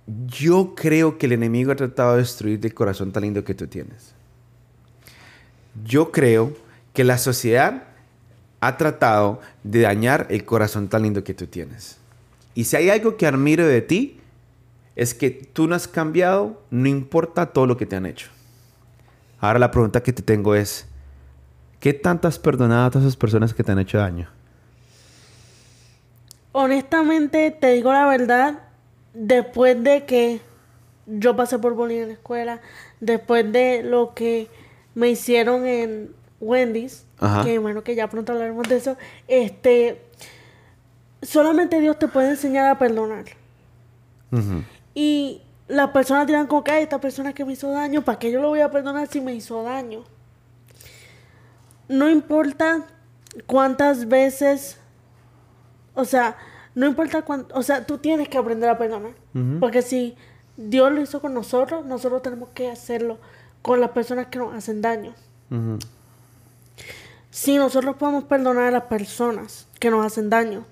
Yo creo que el enemigo ha tratado de destruir el corazón tan lindo que tú tienes. Yo creo que la sociedad ha tratado de dañar el corazón tan lindo que tú tienes. Y si hay algo que admiro de ti, es que tú no has cambiado, no importa todo lo que te han hecho. Ahora la pregunta que te tengo es, ¿qué tanto has perdonado a esas personas que te han hecho daño? Honestamente, te digo la verdad, después de que yo pasé por bullying en la escuela, después de lo que me hicieron en Wendy's, Ajá. que bueno que ya pronto hablaremos de eso, este, solamente Dios te puede enseñar a perdonar. Y las personas dirán como que "Ay, esta persona que me hizo daño, ¿para qué yo lo voy a perdonar si me hizo daño? No importa cuántas veces, o sea, no importa cuánto, o sea, tú tienes que aprender a perdonar. Porque si Dios lo hizo con nosotros, nosotros tenemos que hacerlo con las personas que nos hacen daño. Si nosotros podemos perdonar a las personas que nos hacen daño,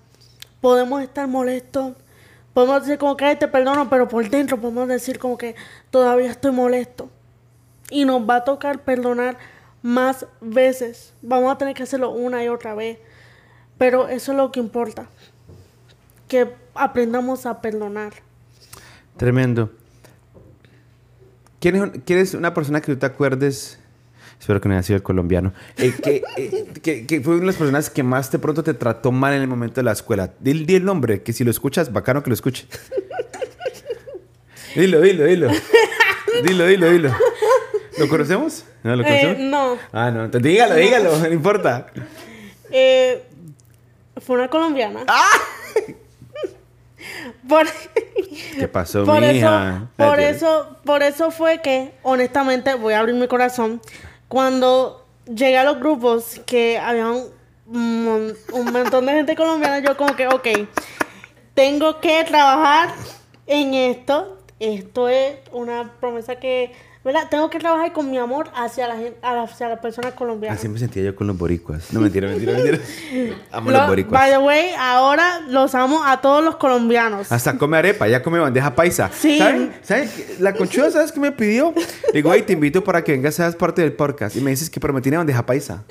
podemos estar molestos, podemos decir como que "Ay, te perdono, pero por dentro podemos decir como que todavía estoy molesto. Y nos va a tocar perdonar más veces. Vamos a tener que hacerlo una y otra vez. Pero eso es lo que importa. Que aprendamos a perdonar. Tremendo. ¿Quién es, un- quién es una persona que tú te acuerdes? Espero que no haya sido el colombiano. eh, que, eh, que- que fue una de las personas que más de pronto te trató mal en el momento de la escuela. Di, di el nombre, que si lo escuchas, bacano que lo escuche. [laughs] dilo, dilo, dilo. Dilo, dilo, dilo. ¿Lo conocemos? ¿No lo Eh, conocemos? no. Ah, no. Entonces, dígalo, dígalo, [laughs] no importa. Fue una colombiana. ¡Ah! [laughs] Por, [laughs] ¿Qué pasó, por eso, mija? por eso, por eso fue que, honestamente, voy a abrir mi corazón. Cuando llegué a los grupos que había un, un montón de gente colombiana, yo como que, ok, tengo que trabajar en esto. Esto es una promesa que, ¿verdad? Tengo que trabajar con mi amor hacia la gente, hacia las personas colombianas. Así me sentía yo con los boricuas. No, mentira, mentira, mentira. [laughs] Amo Lo- los boricuas. by the way, ahora los amo a todos los colombianos. Hasta come arepa, ya come bandeja paisa. Sí. ¿Sabes? ¿Sabes? La conchuda, ¿sabes qué me pidió? Digo, hey, te invito para que vengas, seas parte del podcast. Y me dices que prometí una bandeja paisa.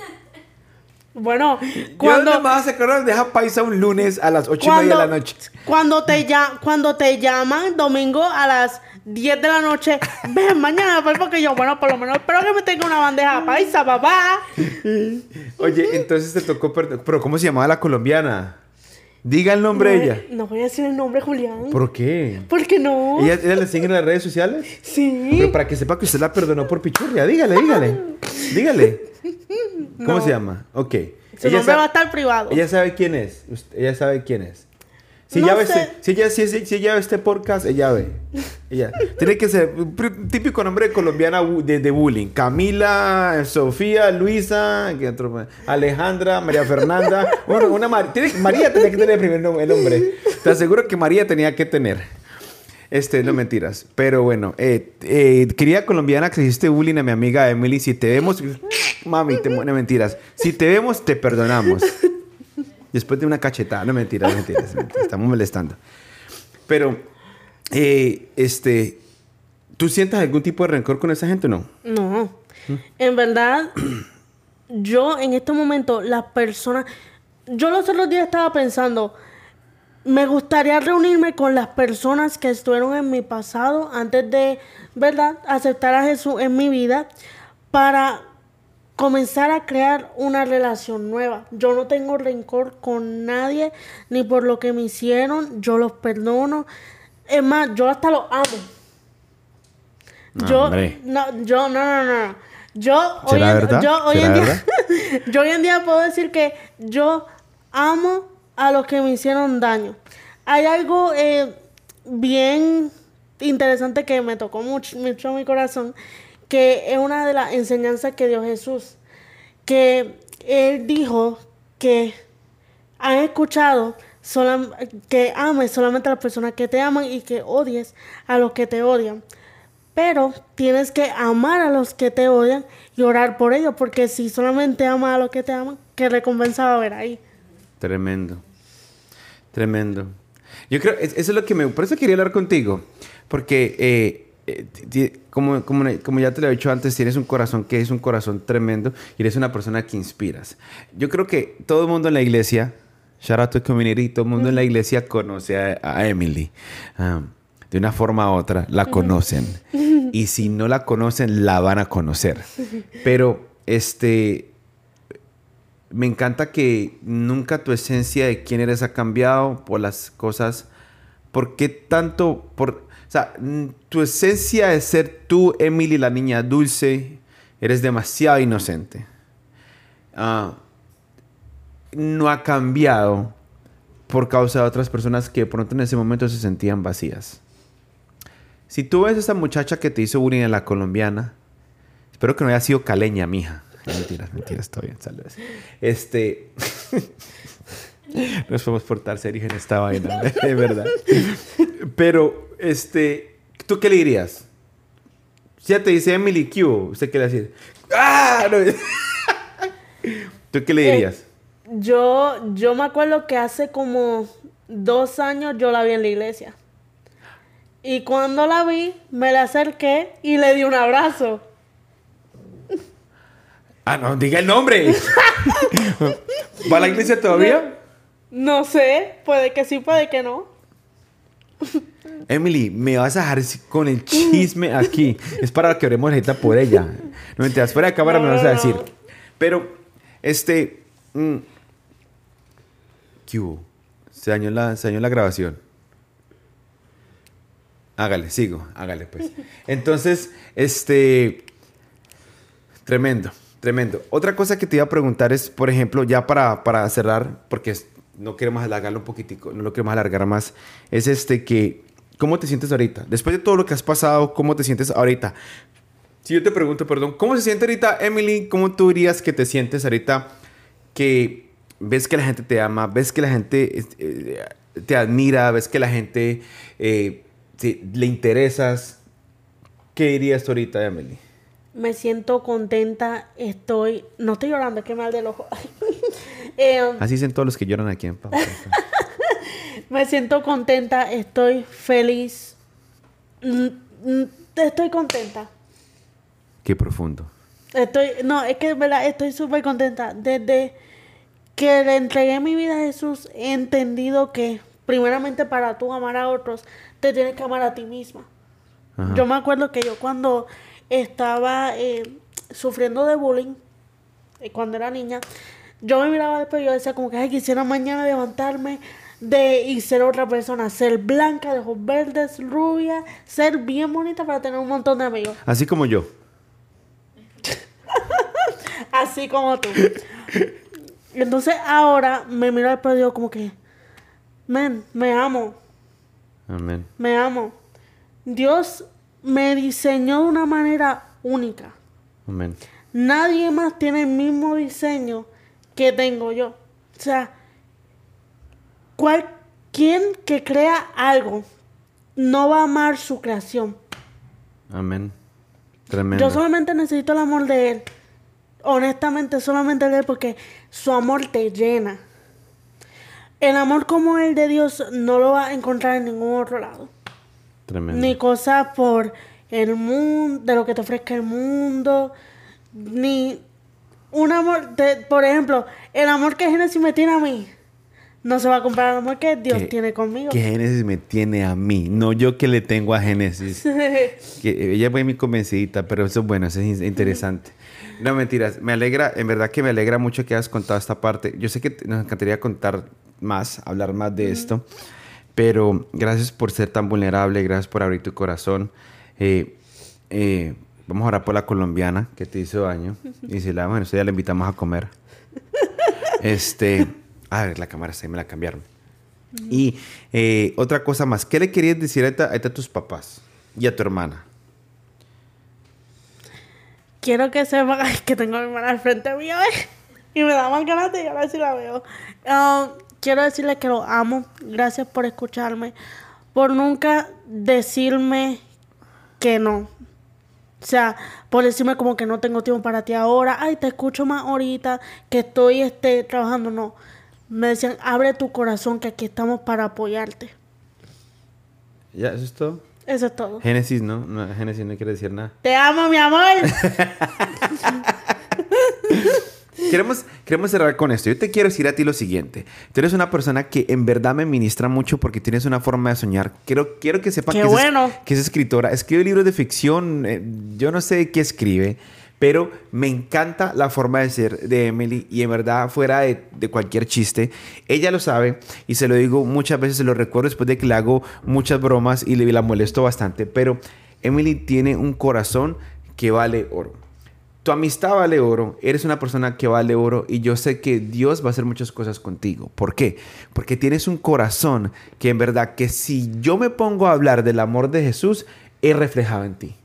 Bueno, ¿Cuándo? cuando, ¿Dónde vas a sacar bandeja paisa un lunes a las ocho y media de la noche? Cuando te, ya, cuando te llaman domingo a las 10 de la noche, ven mañana, pues porque yo, bueno, por lo menos espero que me tenga una bandeja paisa, papá. [laughs] Oye, entonces te tocó... perder- Pero ¿cómo se llamaba la colombiana? Diga el nombre de no, ella. no voy a decir el nombre, Julián. ¿Por qué? ¿Por qué no? ¿Ella, ella le sigue en las redes sociales? Sí. Pero para que sepa que usted la perdonó por pichurria, dígale, dígale. Dígale. ¿Cómo No. se llama? Ok. Su Ella nombre va a estar privado. Ella sabe quién es. Ella sabe quién es. Si, No ella ve sé. este, si, ella, si, si- si ella ve este podcast, ella ve. Ella. Tiene que ser típico nombre de colombiana de, de bullying. Camila, Sofía, Luisa. Alejandra, María Fernanda. Una, una Mar- tiene- María tenía que tener el primer nombre, el nombre. Te aseguro que María tenía que tener. Este, no mentiras. Pero bueno, eh, eh, querida colombiana que hiciste bullying a mi amiga Emily, si te vemos, mami, te, no mentiras. Si te vemos, te perdonamos. Después de una cachetada, no mentiras, mentiras, mentiras, estamos molestando. Pero, eh, este, ¿tú sientes algún tipo de rencor con esa gente o no? No. En verdad, yo en este momento, las personas. Yo los otros días estaba pensando. Me gustaría reunirme con las personas que estuvieron en mi pasado antes de, ¿verdad?, aceptar a Jesús en mi vida para comenzar a crear una relación nueva. Yo no tengo rencor con nadie, ni por lo que me hicieron, yo los perdono. Es más, yo hasta los amo. Yo, no, yo, no, no, no. Yo hoy, ¿Será en, yo hoy ¿Será en día, [laughs] yo hoy en día puedo decir que yo amo a los que me hicieron daño. Hay algo eh, bien interesante que me tocó mucho, mucho mi corazón, que es una de las enseñanzas que dio Jesús, que él dijo que han escuchado que ames solamente a las personas que te aman y que odies a los que te odian. Pero tienes que amar a los que te odian y orar por ellos, porque si solamente amas a los que te aman, ¿qué recompensa va a haber ahí? Tremendo. Tremendo. Yo creo, es- eso es lo que me... Por eso quería hablar contigo. Porque, eh, eh, como, como, como ya te lo he dicho antes, tienes un corazón que es un corazón tremendo y eres una persona que inspiras. Yo creo que todo el mundo en la iglesia, shout out to community, todo el mundo en la iglesia conoce a, a Emily. Ah, de una forma u otra, la conocen. [laughs] Y si no la conocen, la van a conocer. [laughs] Pero, este me encanta que nunca tu esencia de quién eres ha cambiado por las cosas. ¿Por qué tanto? Por, sea, tu esencia de ser tú, Emily, la niña dulce, eres demasiado inocente. Ah, no ha cambiado por causa de otras personas que pronto en ese momento se sentían vacías. Si tú ves a esa muchacha que te hizo bullying en la colombiana, espero que no haya sido caleña, mija. Mentiras, mentiras, está bien, saludos. Este. [laughs] Nos podemos portar serios en esta vaina, [laughs] de verdad. Pero, este. ¿Tú qué le dirías? Si ella te dice Emily Q, ¿usted qué le dice? ¡Ah! No. [laughs] ¿Tú qué le dirías? Yo, yo me acuerdo que hace como dos años yo la vi en la iglesia. Y cuando la vi, me la acerqué y le di un abrazo. Ah, no, diga el nombre. [laughs] ¿Va a la iglesia todavía? No sé, puede que sí, puede que no. Emily, me vas a dejar con el chisme aquí. Es para que oremos ahorita por ella. No mentiras, fuera de cámara me vas a decir. no. Pero, este. mm, ¿Qué hubo? Se dañó la, se dañó la grabación. Hágale, sigo, hágale pues. Entonces, este. Tremendo, tremendo. Otra cosa que te iba a preguntar es, por ejemplo, ya para, para cerrar, porque es- no queremos alargarlo un poquitico, no lo queremos alargar más, es este que, ¿cómo te sientes ahorita? Después de todo lo que has pasado, ¿cómo te sientes ahorita? Si yo te pregunto, perdón, ¿cómo se siente ahorita, Emily? ¿Cómo tú dirías que te sientes ahorita que ves que la gente te ama, ves que la gente eh, te admira, ves que la gente eh, le interesas? ¿Qué dirías tú ahorita, Emily? Me siento contenta, estoy... No estoy llorando, que mal del ojo. [laughs] Em, Así dicen todos los que lloran aquí en Pau. [laughs] me siento contenta, estoy feliz. Mm, mm, Estoy contenta. Qué profundo. Estoy, no, es que verdad, estoy súper contenta. Desde que le entregué mi vida a Jesús, he entendido que primeramente para tú amar a otros, te tienes que amar a ti misma. Ajá. Yo me acuerdo que yo cuando estaba eh, sufriendo de bullying, eh, cuando era niña, yo me miraba después y yo decía como que Ay, quisiera mañana levantarme de y ser otra persona, ser blanca, de ojos verdes, rubia, ser bien bonita para tener un montón de amigos. Así como yo. [laughs] Así como tú. Entonces ahora me miro al digo como que, men, me amo, Amén. me amo. Dios me diseñó de una manera única. Amén. Nadie más tiene el mismo diseño que tengo yo. O sea, cualquier que crea algo no va a amar su creación. Amén. Tremendo. Yo solamente necesito el amor de Él. Honestamente, solamente de Él porque su amor te llena. El amor como el de Dios no lo va a encontrar en ningún otro lado. Tremendo. Ni cosas por el mundo, de lo que te ofrezca el mundo, ni un amor, de- por ejemplo, el amor que Génesis me tiene a mí, no se va a comprar al amor que Dios Que- tiene conmigo. Que Génesis me tiene a mí, no yo que le tengo a Génesis. [laughs] Que ella fue mi convencidita, pero eso es bueno, eso es in- interesante. No, mentiras. Me alegra, en verdad que me alegra mucho que hayas contado esta parte. Yo sé que nos encantaría contar más, hablar más de esto, pero gracias por ser tan vulnerable, gracias por abrir tu corazón. Eh, eh, vamos a orar por la colombiana que te hizo daño. Y si la, bueno, eso ya la invitamos a comer. [laughs] Este, a ver, la cámara se me la cambiaron. Y eh, otra cosa más, ¿qué le querías decir ahorita, ahorita a tus papás y a tu hermana? Quiero que sepan que tengo a mi hermana al frente mío ¿eh? y me da más ganas de llorar si la veo. Ah, quiero decirle que lo amo. Gracias por escucharme. Por nunca decirme que no. O sea, por decirme como que no tengo tiempo para ti ahora. Ay, te escucho más ahorita que estoy este, trabajando. No. Me decían, abre tu corazón que aquí estamos para apoyarte. ¿Ya? ¿Eso es todo? Eso es todo. Génesis, ¿no? no Génesis no quiere decir nada. Te amo, mi amor. [laughs] Queremos, queremos cerrar con esto. Yo te quiero decir a ti lo siguiente. Tú eres una persona que en verdad me ministra mucho porque tienes una forma de soñar. Quiero, quiero que sepan que, es- bueno. que es escritora. Escribe libros de ficción. eh, yo no sé qué escribe, pero me encanta la forma de ser de Emily y en verdad fuera de, de cualquier chiste. Ella lo sabe y se lo digo muchas veces, se lo recuerdo después de que le hago muchas bromas y le la molesto bastante, pero Emily tiene un corazón que vale oro. Tu amistad vale oro, eres una persona que vale oro y yo sé que Dios va a hacer muchas cosas contigo. ¿Por qué? Porque tienes un corazón que en verdad que si yo me pongo a hablar del amor de Jesús, es reflejado en ti.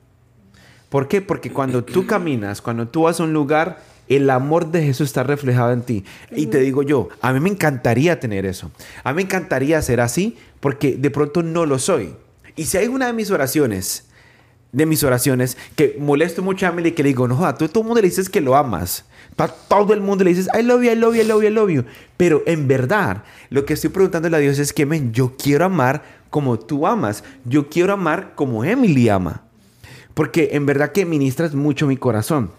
¿Por qué? Porque cuando tú caminas, cuando tú vas a un lugar, el amor de Jesús está reflejado en ti. Y te digo yo, a mí me encantaría tener eso. A mí me encantaría ser así porque de pronto no lo soy. Y si hay una de mis oraciones, de mis oraciones, que molesto mucho a Emily, que le digo, no, a todo el mundo le dices que lo amas. A todo el mundo le dices, I love you, I love you, I love you, I love you. Pero en verdad, lo que estoy preguntándole a Dios es que, men, yo quiero amar como tú amas. Yo quiero amar como Emily ama. Porque en verdad que ministras mucho mi corazón.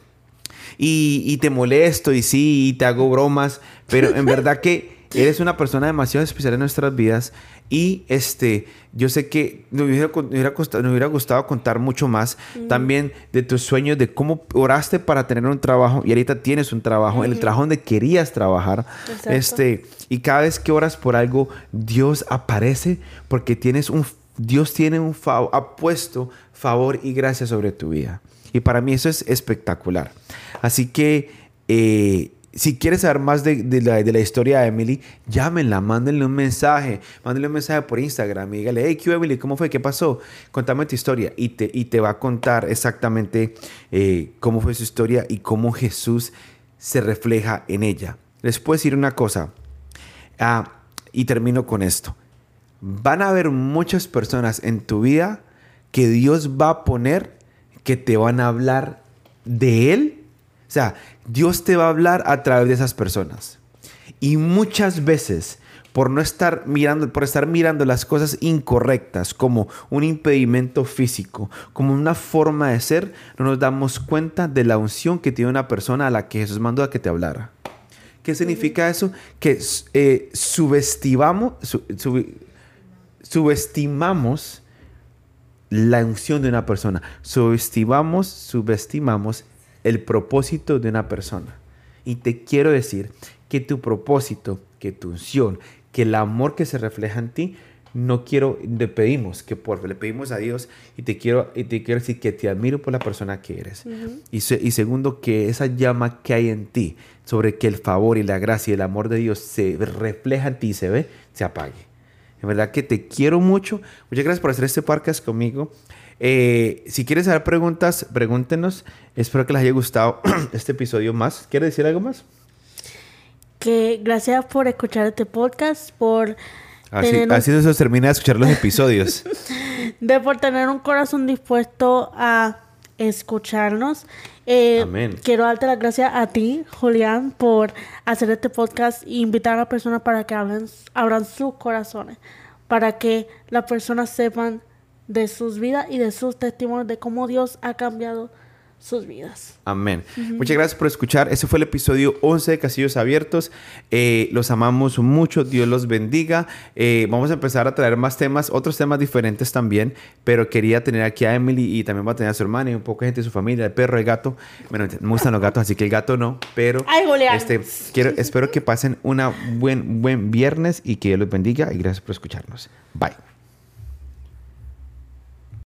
Y, y te molesto y sí, y te hago bromas, pero en [laughs] verdad que eres una persona demasiado especial en nuestras vidas. Y este, yo sé que nos hubiera, con- nos hubiera costado- nos hubiera gustado contar mucho más también de tus sueños, de cómo oraste para tener un trabajo y ahorita tienes un trabajo, el trabajo donde querías trabajar. Exacto. Este, y cada vez que oras por algo, Dios aparece porque tienes un, Dios tiene un favor, ha puesto favor y gracia sobre tu vida. Y para mí eso es espectacular. Así que, eh, si quieres saber más de, la, historia de Emily, llámenla, mándenle un mensaje, mándenle un mensaje por Instagram y dígale, hey, ¿qué Emily? ¿Cómo fue? ¿Qué pasó? Contame tu historia y te, te va a contar exactamente eh, cómo fue su historia y cómo Jesús se refleja en ella. Les puedo decir una cosa, ah, y termino con esto. Van a haber muchas personas en tu vida que Dios va a poner que te van a hablar de Él o sea, Dios te va a hablar a través de esas personas. Y muchas veces, por no estar mirando, por estar mirando las cosas incorrectas como un impedimento físico, como una forma de ser, no nos damos cuenta de la unción que tiene una persona a la que Jesús mandó a que te hablara. ¿Qué significa eso? Que eh, subestimamos, subestimamos la unción de una persona. Subestimamos, subestimamos el propósito de una persona. Y te quiero decir que tu propósito, que tu unción, que el amor que se refleja en ti, no quiero, le pedimos que por le pedimos a Dios y te quiero, y te quiero decir que te admiro por la persona que eres. y, y, segundo, que esa llama que hay en ti sobre que el favor y la gracia y el amor de Dios se refleja en ti y se ve, se apague. En verdad que te quiero mucho. Muchas gracias por hacer este podcast conmigo. Eh, si quieres saber preguntas, pregúntenos. Espero que les haya gustado [clears throat] este episodio más. ¿Quiere decir algo más? Que gracias por escuchar este podcast, por... Así, así se termina de escuchar los episodios. [laughs] de por tener un corazón dispuesto a escucharnos. Eh, Amén. Quiero darte las gracias a ti, Julián, por hacer este podcast e invitar a las personas para que abran sus corazones, para que las personas sepan de sus vidas y de sus testimonios de cómo Dios ha cambiado sus vidas. Amén. Muchas gracias por escuchar. Ese fue el episodio 11 de Casillos Abiertos. Eh, los amamos mucho. Dios los bendiga. Eh, vamos a empezar a traer más temas, otros temas diferentes también. Pero quería tener aquí a Emily y también va a tener a su hermana y un poco de gente de su familia, el perro, el gato. Bueno, me gustan los gatos, así que el gato no. Pero este, quiero, espero que pasen un buen, buen viernes y que Dios los bendiga. Y gracias por escucharnos. Bye.